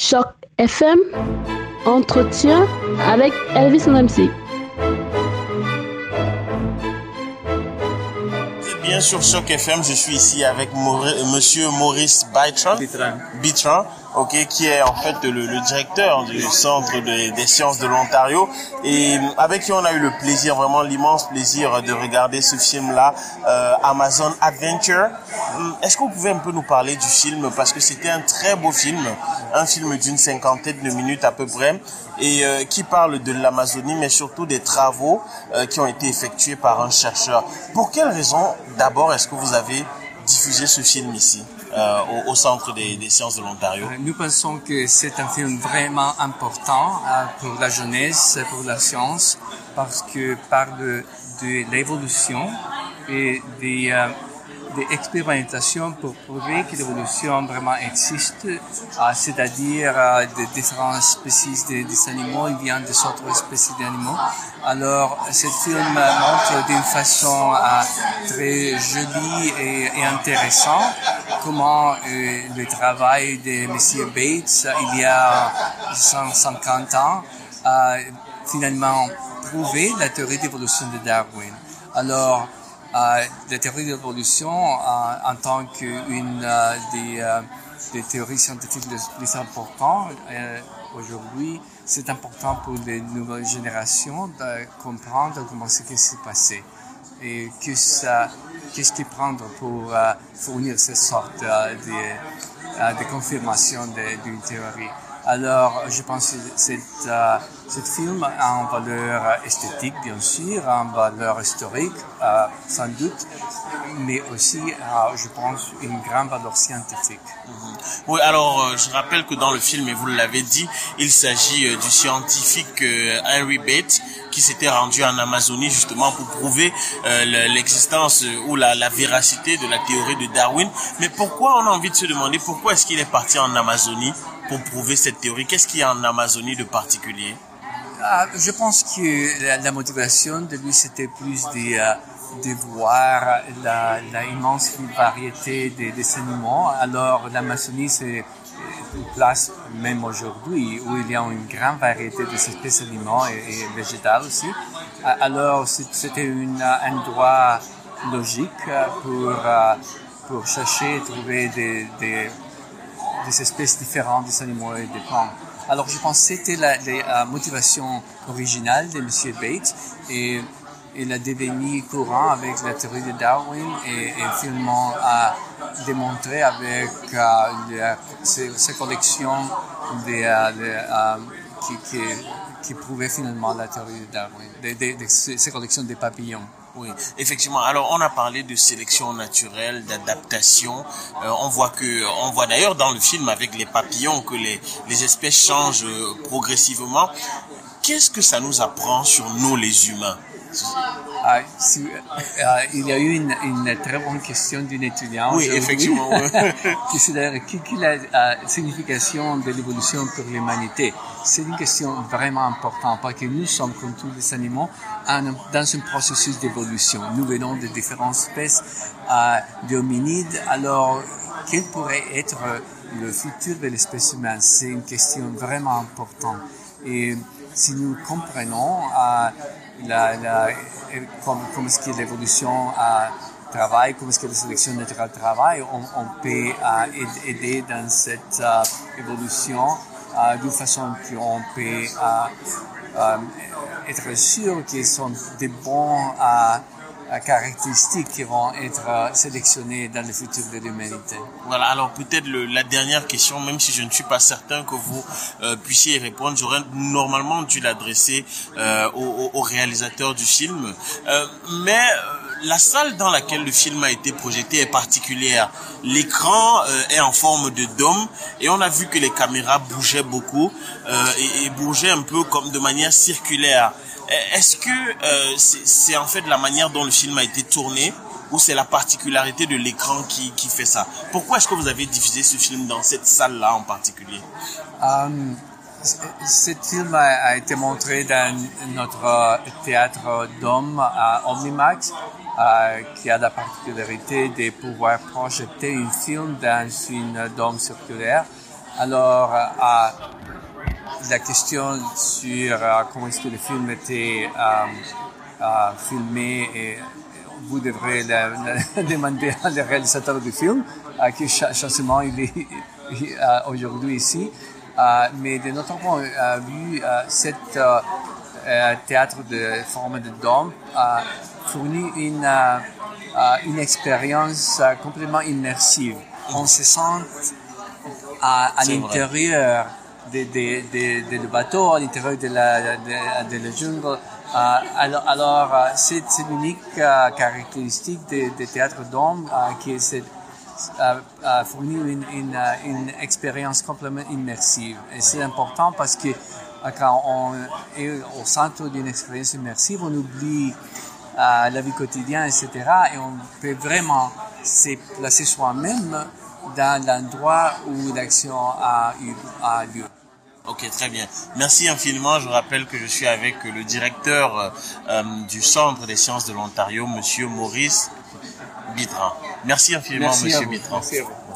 Choc FM, entretien avec Elvis MC. Bien sur Choc FM, je suis ici avec Monsieur Maurice Bitran. Bitran ok, qui est en fait le, le directeur du Centre des sciences de l'Ontario et avec qui on a eu le plaisir, vraiment l'immense plaisir de regarder ce film-là, euh, Amazon Adventure. Hum, est-ce que vous pouvez un peu nous parler du film? Parce que c'était un très beau film, un film d'une cinquantaine de minutes à peu près et euh, qui parle de l'Amazonie mais surtout des travaux euh, qui ont été effectués par un chercheur. Pour quelle raison d'abord est-ce que vous avez diffusé ce film ici? Euh, au, Centre des, sciences de l'Ontario euh, Nous pensons que c'est un film vraiment important euh, pour la jeunesse, pour la science, parce que parle de l'évolution et des des expérimentations pour prouver que l'évolution vraiment existe, euh, c'est-à-dire euh, des différentes espèces des animaux, il vient des autres espèces d'animaux. Alors, ce film montre d'une façon euh, très jolie et, et intéressante comment le travail de M. Bates, il y a 150 ans, a finalement prouvé la théorie d'évolution de Darwin. Alors, euh, la théorie de l'évolution en tant qu'une euh, des, euh, des, théories scientifiques les plus importantes aujourd'hui. C'est important pour les nouvelles générations de comprendre comment ce qui s'est passé et qu'est-ce qu'il prendre pour fournir cette sorte de, de confirmation d'une théorie. Alors, je pense que cette, euh, ce film a une valeur esthétique, bien sûr, une valeur historique, euh, sans doute, mais aussi, euh, je pense, une grande valeur scientifique. Mhm. Oui, alors, je rappelle que dans le film, et vous l'avez dit, il s'agit du scientifique Henry Bates, qui s'était rendu en Amazonie justement pour prouver l'existence ou la, véracité de la théorie de Darwin. Mais pourquoi on a envie de se demander pourquoi est-ce qu'il est parti en Amazonie pour prouver cette théorie? Qu'est-ce qu'il y a en Amazonie de particulier? Ah, Je pense que la, motivation de lui, c'était plus de, euh, voir la, la, immense variété des, des animaux. Alors, l'Amazonie, c'est une place, même aujourd'hui, où il y a une grande variété de espèces animaux et, et végétales aussi. Alors, c'était un endroit logique pour, euh, pour chercher et trouver des, des espèces différentes des animaux et des plantes. Alors je pense que c'était la, motivation originale de M. Bates et il a devenu courant avec la théorie de Darwin et, finalement a démontré avec euh, ses, collections euh, euh, qui, qui, qui, prouvaient finalement la théorie de Darwin, ses collections de papillons. Oui, effectivement. Alors, on a parlé de sélection naturelle, d'adaptation. Euh, on voit que, on voit d'ailleurs dans le film avec les papillons que les, les espèces changent progressivement. Qu'est-ce que ça nous apprend sur nous, les humains? Ah, euh, il y a eu une, une très bonne question d'une étudiante. Oui, effectivement. qui c'est d'ailleurs quelle est la signification de l'évolution pour l'humanité C'est une question vraiment importante parce que nous sommes, comme tous les animaux, dans un processus d'évolution. Nous venons de différentes espèces euh, d'hominides. Alors, quel pourrait être le futur de l'espèce humaine? C'est une question vraiment importante. Et si nous comprenons euh, la, la, comment, comment est-ce que l'évolution euh, travaille, comment est-ce que la sélection naturelle travaille, on, on peut euh, aider dans cette euh, évolution euh, d'une façon qu'on peut euh, être sûr qu'ils sont des bons caractéristiques qui vont être euh, sélectionnées dans le futur de l'humanité. Voilà, alors peut-être la dernière question, même si je ne suis pas certain que vous euh, puissiez y répondre, j'aurais normalement dû l'adresser euh, au, au, réalisateur du film. Euh, mais la salle dans laquelle le film a été projeté est particulière. L'écran est en forme de dôme et on a vu que les caméras bougeaient beaucoup et, et bougeaient un peu comme de manière circulaire. Est-ce que euh, c'est en fait la manière dont le film a été tourné ou c'est la particularité de l'écran qui, qui fait ça? Pourquoi est-ce que vous avez diffusé ce film dans cette salle-là en particulier? Um, Ce film a, été montré dans notre théâtre Dôme à Omnimax, euh, qui a la particularité de pouvoir projeter un film dans une dôme circulaire. Alors, à la question sur comment est-ce que le film était filmé et vous devrez la, demander à le réalisateur du film, à qui chassement il est aujourd'hui ici. mais de notre point de vue, cette théâtre de forme de dôme fournit une, une expérience complètement immersive. On se sent à, à l'intérieur de, de, de, de, bateau, à l'intérieur de la, de, la jungle. alors, alors c'est l'unique caractéristique des théâtres d'hommes qui est fournir une, une, une, expérience complètement immersive. Et c'est important parce que quand on est au centre d'une expérience immersive, on oublie la vie quotidienne, etc. Et on peut vraiment se placer soi-même dans l'endroit où l'action a, eu, a lieu. Ok, très bien. Merci infiniment. Je rappelle que je suis avec le directeur euh, du Centre des sciences de l'Ontario, Monsieur Maurice Bitran. Merci infiniment, Monsieur Bitran. Merci à vous.